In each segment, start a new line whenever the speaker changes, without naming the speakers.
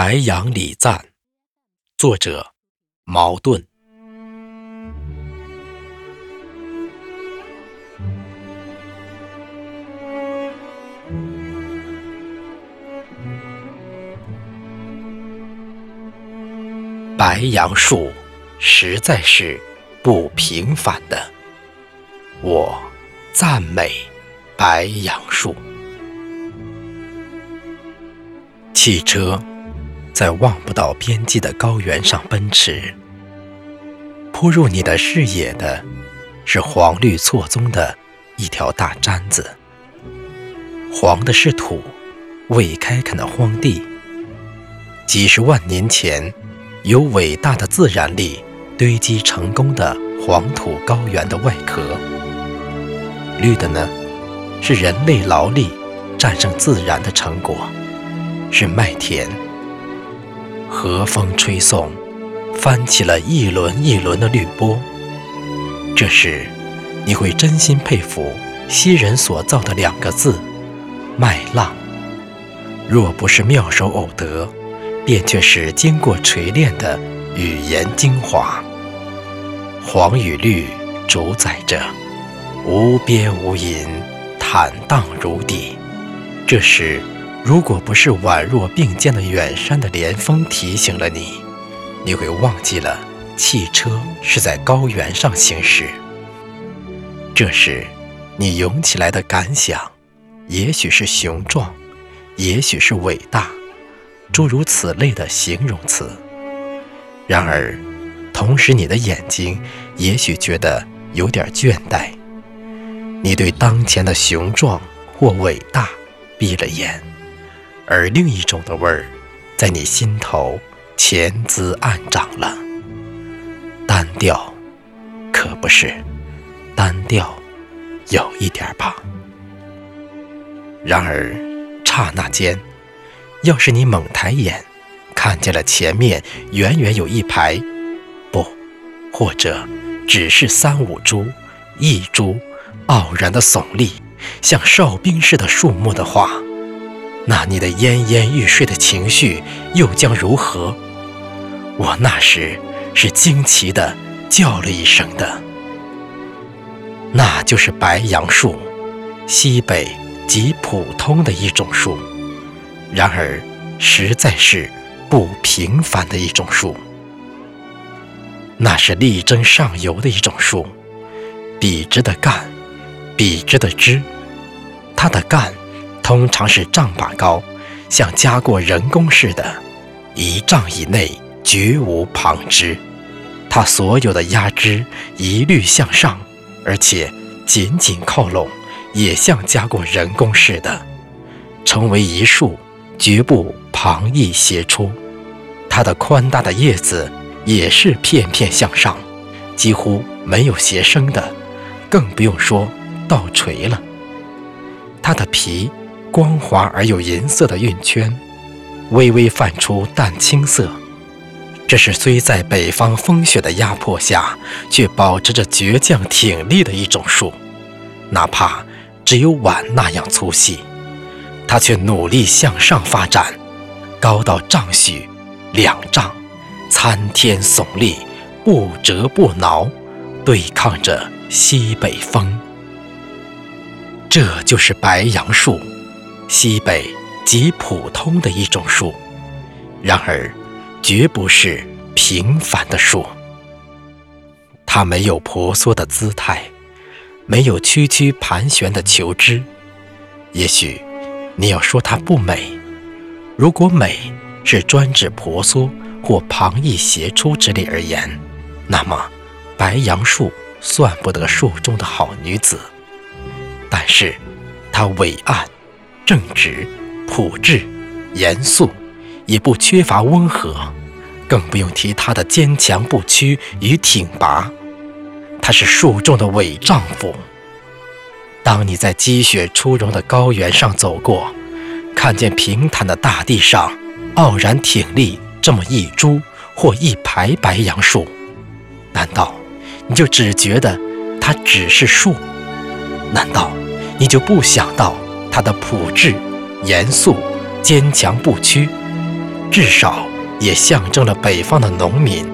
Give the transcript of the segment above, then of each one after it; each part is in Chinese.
白杨礼赞，作者茅盾。白杨树实在是不平凡的，我赞美白杨树。汽车在望不到边际的高原上奔驰，扑入你的视野的是黄绿错综的一条大毡子，黄的是土，未开垦的荒地，几十万年前。由伟大的自然力堆积成功的黄土高原的外壳，绿的呢，是人类劳力战胜自然的成果，是麦田。和风吹送，翻起了一轮一轮的绿波。这时，你会真心佩服昔人所造的两个字——麦浪。若不是妙手偶得。便却是经过锤炼的语言精华，黄与绿主宰着无边无垠，坦荡如砥。这时，如果不是宛若并肩的远山的连峰提醒了你，你会忘记了汽车是在高原上行驶。这时，你涌起来的感想，也许是雄壮，也许是伟大。诸如此类的形容词。然而，同时你的眼睛也许觉得有点倦怠。你对当前的雄壮或伟大闭了眼，而另一种的味儿在你心头潜滋暗长了。单调，可不是单调，有一点吧。然而，刹那间。要是你猛抬眼，看见了前面远远有一排，不，或者只是三五株、一株，傲然的耸立，像哨兵似的树木的话，那你的奄奄欲睡的情绪又将如何？我那时是惊奇的叫了一声的，那就是白杨树，西北极普通的一种树。然而，实在是不平凡的一种树。那是力争上游的一种树，笔直的干，笔直的枝。它的干通常是丈把高，像加过人工似的，一丈以内绝无旁枝。它所有的压枝一律向上，而且紧紧靠拢，也像加过人工似的，成为一束。绝不旁逸斜出，它的宽大的叶子也是片片向上，几乎没有斜生的，更不用说倒垂了。它的皮光滑而有银色的晕圈，微微泛出淡青色。这是虽在北方风雪的压迫下，却保持着倔强挺立的一种树，哪怕只有碗那样粗细。它却努力向上发展，高到丈许、两丈，参天耸立，不折不挠，对抗着西北风。这就是白杨树，西北极普通的一种树，然而绝不是平凡的树。它没有婆娑的姿态，没有曲曲盘旋的球枝，也许。你要说它不美，如果美是专指婆娑或旁逸斜出之类而言，那么白杨树算不得树中的好女子。但是，它伟岸、正直、朴质、严肃，也不缺乏温和，更不用提他的坚强不屈与挺拔。他是树中的伟丈夫。当你在积雪初融的高原上走过，看见平坦的大地上傲然挺立这么一株或一排白杨树，难道你就只觉得它只是树？难道你就不想到它的朴质、严肃、坚强不屈？至少也象征了北方的农民。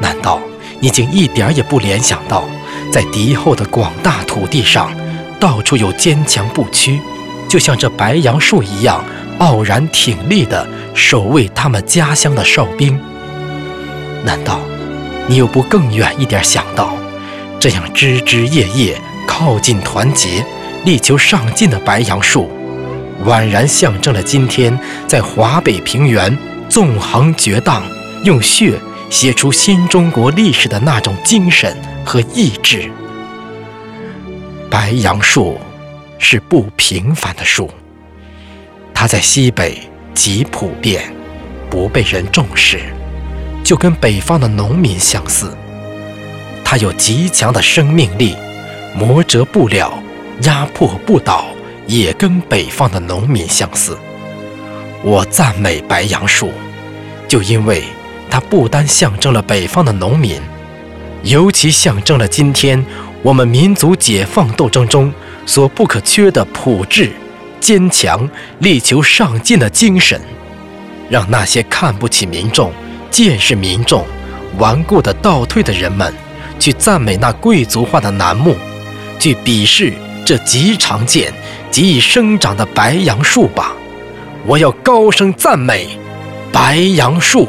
难道你竟一点也不联想到，在敌后的广大土地上，到处有坚强不屈，就像这白杨树一样傲然挺立的守卫他们家乡的哨兵？难道你又不更远一点想到，这样枝枝叶叶靠近团结、力求上进的白杨树，宛然象征了今天在华北平原纵横绝荡，用血写出新中国历史的那种精神和意志？白杨树是不平凡的树，它在西北极普遍，不被人重视。就跟北方的农民相似，它有极强的生命力，磨折不了，压迫不倒，也跟北方的农民相似。我赞美白杨树，就因为它不单象征了北方的农民，尤其象征了今天我们民族解放斗争中所不可缺的朴质、坚强、力求上进的精神，让那些看不起民众。见识民众顽固的倒退的人们，去赞美那贵族化的楠木，去鄙视这极常见、极易生长的白杨树吧！我要高声赞美白杨树。